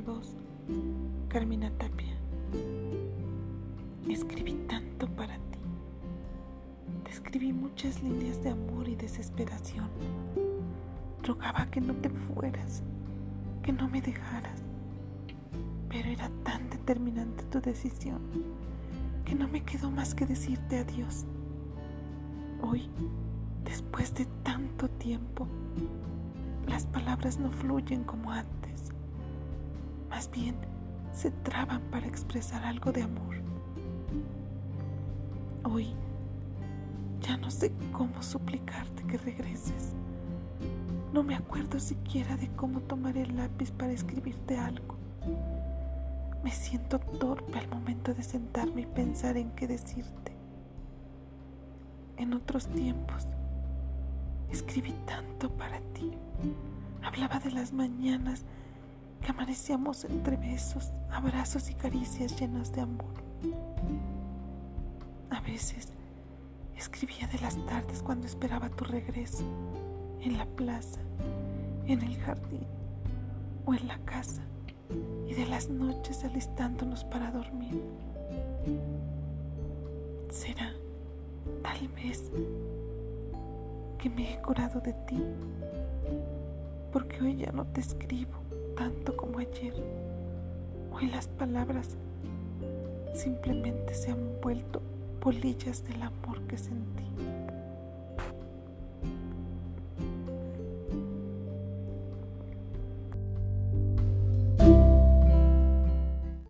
voz, Carmina Tapia. Escribí tanto para ti. Te escribí muchas líneas de amor y desesperación. Rogaba que no te fueras, que no me dejaras. Pero era tan determinante tu decisión que no me quedó más que decirte adiós. Hoy, después de tanto tiempo, las palabras no fluyen como antes. Más bien, se traban para expresar algo de amor. Hoy ya no sé cómo suplicarte que regreses. No me acuerdo siquiera de cómo tomar el lápiz para escribirte algo. Me siento torpe al momento de sentarme y pensar en qué decirte. En otros tiempos escribí tanto para ti. Hablaba de las mañanas que amanecíamos entre besos, abrazos y caricias llenas de amor. A veces escribía de las tardes cuando esperaba tu regreso, en la plaza, en el jardín o en la casa, y de las noches alistándonos para dormir. Será, tal vez, que me he curado de ti, porque hoy ya no te escribo tanto como ayer. Hoy las palabras simplemente se han vuelto polillas del amor que sentí.